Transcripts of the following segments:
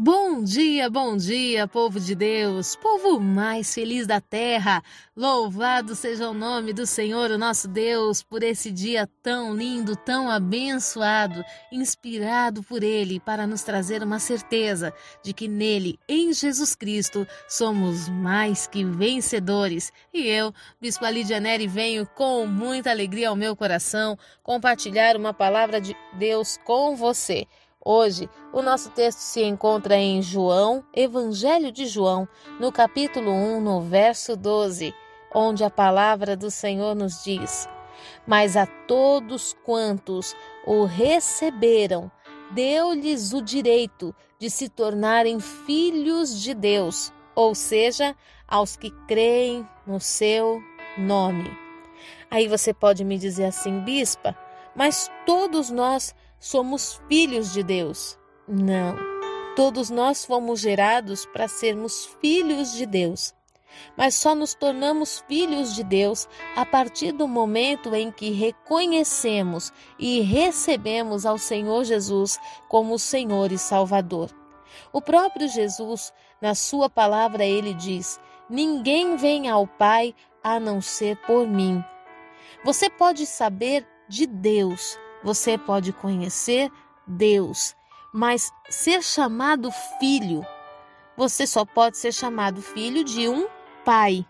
Bom dia, bom dia, povo de Deus, povo mais feliz da terra. Louvado seja o nome do Senhor, o nosso Deus, por esse dia tão lindo, tão abençoado, inspirado por Ele para nos trazer uma certeza de que nele, em Jesus Cristo, somos mais que vencedores. E eu, Bispo Lídia Neri, venho com muita alegria ao meu coração compartilhar uma palavra de Deus com você. Hoje, o nosso texto se encontra em João, Evangelho de João, no capítulo 1, no verso 12, onde a palavra do Senhor nos diz: Mas a todos quantos o receberam, deu-lhes o direito de se tornarem filhos de Deus, ou seja, aos que creem no seu nome. Aí você pode me dizer assim, bispa, mas todos nós somos filhos de Deus. Não. Todos nós fomos gerados para sermos filhos de Deus. Mas só nos tornamos filhos de Deus a partir do momento em que reconhecemos e recebemos ao Senhor Jesus como Senhor e Salvador. O próprio Jesus, na sua palavra, ele diz: Ninguém vem ao Pai a não ser por mim. Você pode saber de Deus, você pode conhecer Deus, mas ser chamado filho, você só pode ser chamado filho de um pai.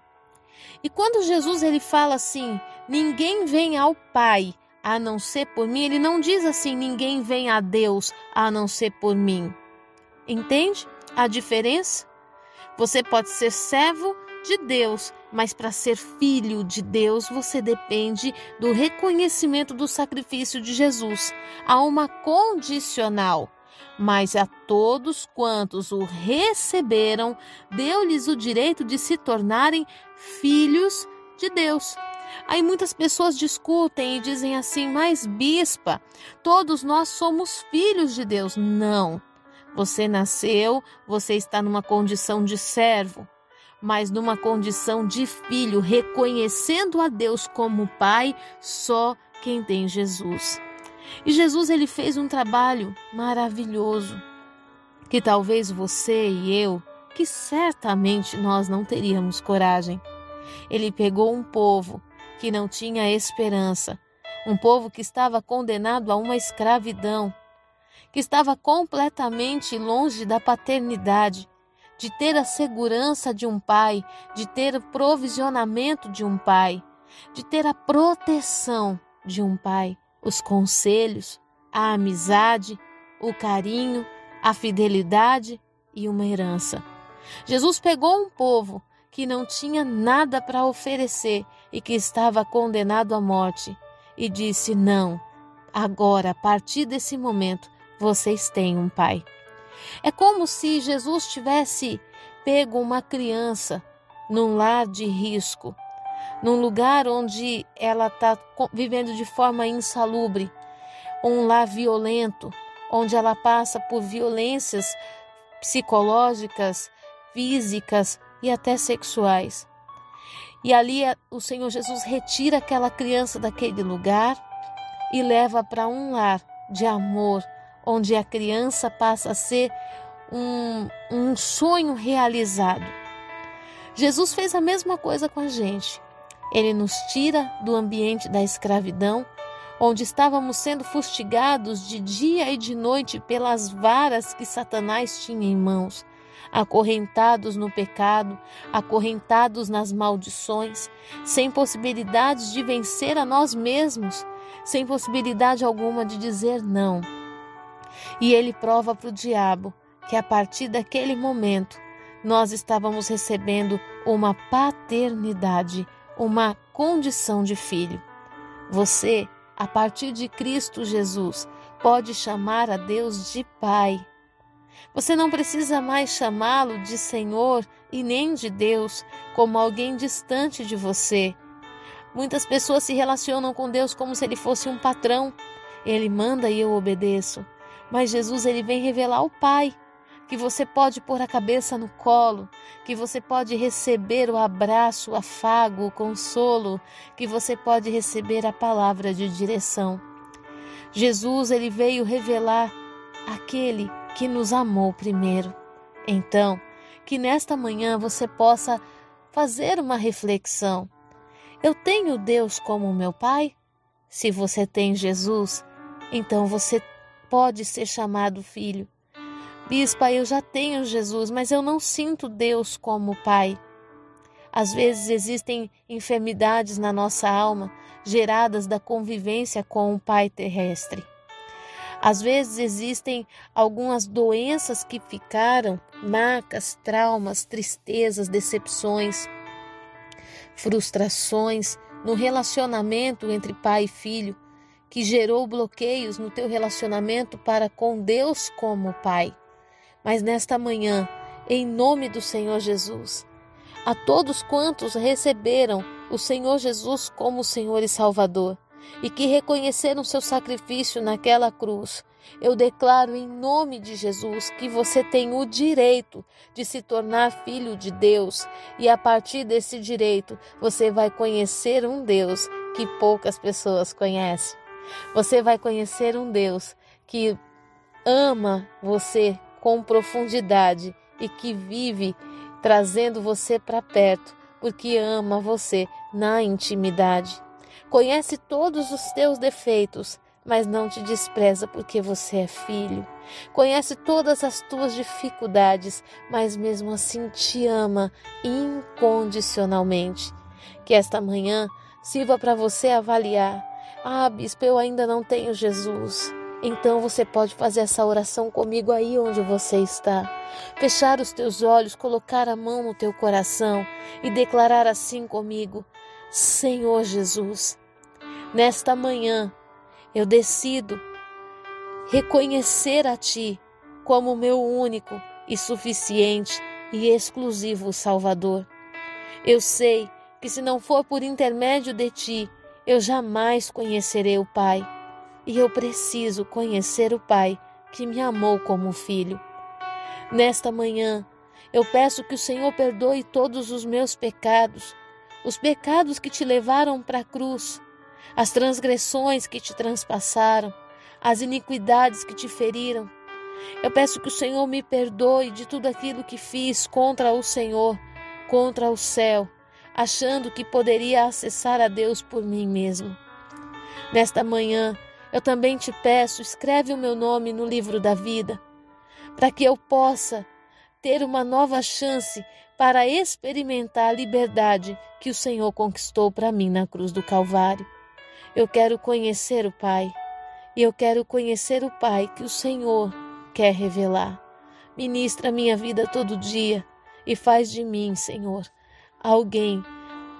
E quando Jesus ele fala assim, ninguém vem ao Pai a não ser por mim, ele não diz assim, ninguém vem a Deus a não ser por mim. Entende a diferença? Você pode ser servo de Deus, mas para ser filho de Deus, você depende do reconhecimento do sacrifício de Jesus. Há uma condicional. Mas a todos quantos o receberam, deu-lhes o direito de se tornarem filhos de Deus. Aí muitas pessoas discutem e dizem assim: Mas, bispa, todos nós somos filhos de Deus. Não. Você nasceu, você está numa condição de servo mas numa condição de filho, reconhecendo a Deus como Pai, só quem tem Jesus. E Jesus ele fez um trabalho maravilhoso que talvez você e eu, que certamente nós não teríamos coragem. Ele pegou um povo que não tinha esperança, um povo que estava condenado a uma escravidão, que estava completamente longe da paternidade, de ter a segurança de um pai, de ter o provisionamento de um pai, de ter a proteção de um pai, os conselhos, a amizade, o carinho, a fidelidade e uma herança. Jesus pegou um povo que não tinha nada para oferecer e que estava condenado à morte e disse: Não, agora, a partir desse momento, vocês têm um pai. É como se Jesus tivesse pego uma criança num lar de risco, num lugar onde ela está vivendo de forma insalubre, um lar violento, onde ela passa por violências psicológicas, físicas e até sexuais. E ali o Senhor Jesus retira aquela criança daquele lugar e leva para um lar de amor, onde a criança passa a ser um, um sonho realizado. Jesus fez a mesma coisa com a gente. Ele nos tira do ambiente da escravidão, onde estávamos sendo fustigados de dia e de noite pelas varas que Satanás tinha em mãos, acorrentados no pecado, acorrentados nas maldições, sem possibilidades de vencer a nós mesmos, sem possibilidade alguma de dizer não. E ele prova para o diabo que a partir daquele momento nós estávamos recebendo uma paternidade, uma condição de filho. Você, a partir de Cristo Jesus, pode chamar a Deus de Pai. Você não precisa mais chamá-lo de Senhor e nem de Deus como alguém distante de você. Muitas pessoas se relacionam com Deus como se ele fosse um patrão. Ele manda e eu obedeço. Mas Jesus ele vem revelar o Pai, que você pode pôr a cabeça no colo, que você pode receber o abraço, o afago, o consolo, que você pode receber a palavra de direção. Jesus ele veio revelar aquele que nos amou primeiro. Então, que nesta manhã você possa fazer uma reflexão. Eu tenho Deus como meu Pai? Se você tem Jesus, então você pode ser chamado filho. Bispa, eu já tenho Jesus, mas eu não sinto Deus como Pai. Às vezes existem enfermidades na nossa alma geradas da convivência com o Pai terrestre. Às vezes existem algumas doenças que ficaram, marcas, traumas, tristezas, decepções, frustrações no relacionamento entre pai e filho, que gerou bloqueios no teu relacionamento para com Deus como Pai. Mas nesta manhã, em nome do Senhor Jesus, a todos quantos receberam o Senhor Jesus como Senhor e Salvador, e que reconheceram seu sacrifício naquela cruz, eu declaro em nome de Jesus que você tem o direito de se tornar filho de Deus e a partir desse direito você vai conhecer um Deus que poucas pessoas conhecem. Você vai conhecer um Deus que ama você com profundidade e que vive trazendo você para perto porque ama você na intimidade. Conhece todos os teus defeitos, mas não te despreza porque você é filho. Conhece todas as tuas dificuldades, mas mesmo assim te ama incondicionalmente. Que esta manhã sirva para você avaliar: ah, bispo, eu ainda não tenho Jesus. Então você pode fazer essa oração comigo aí onde você está. Fechar os teus olhos, colocar a mão no teu coração e declarar assim comigo: Senhor Jesus, nesta manhã eu decido reconhecer a Ti como meu único e suficiente e exclusivo Salvador. Eu sei que se não for por intermédio de Ti, eu jamais conhecerei o Pai. E eu preciso conhecer o Pai que me amou como filho. Nesta manhã, eu peço que o Senhor perdoe todos os meus pecados, os pecados que te levaram para a cruz, as transgressões que te transpassaram, as iniquidades que te feriram. Eu peço que o Senhor me perdoe de tudo aquilo que fiz contra o Senhor, contra o céu, achando que poderia acessar a Deus por mim mesmo. Nesta manhã, eu também te peço, escreve o meu nome no livro da vida, para que eu possa ter uma nova chance para experimentar a liberdade que o Senhor conquistou para mim na cruz do Calvário. Eu quero conhecer o Pai, e eu quero conhecer o Pai que o Senhor quer revelar. Ministra minha vida todo dia e faz de mim, Senhor, alguém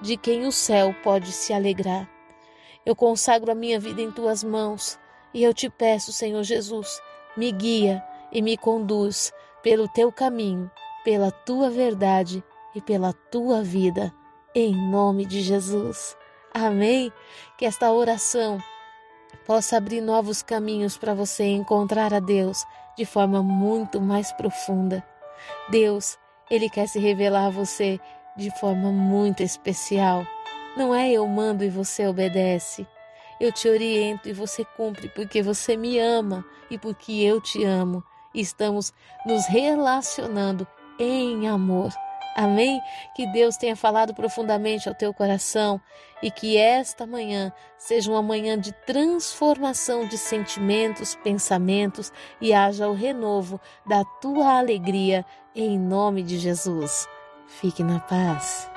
de quem o céu pode se alegrar. Eu consagro a minha vida em tuas mãos e eu te peço, Senhor Jesus, me guia e me conduz pelo teu caminho, pela tua verdade e pela tua vida, em nome de Jesus. Amém? Que esta oração possa abrir novos caminhos para você encontrar a Deus de forma muito mais profunda. Deus, Ele quer se revelar a você de forma muito especial. Não é eu mando e você obedece. Eu te oriento e você cumpre porque você me ama e porque eu te amo. Estamos nos relacionando em amor. Amém? Que Deus tenha falado profundamente ao teu coração e que esta manhã seja uma manhã de transformação de sentimentos, pensamentos e haja o renovo da tua alegria em nome de Jesus. Fique na paz.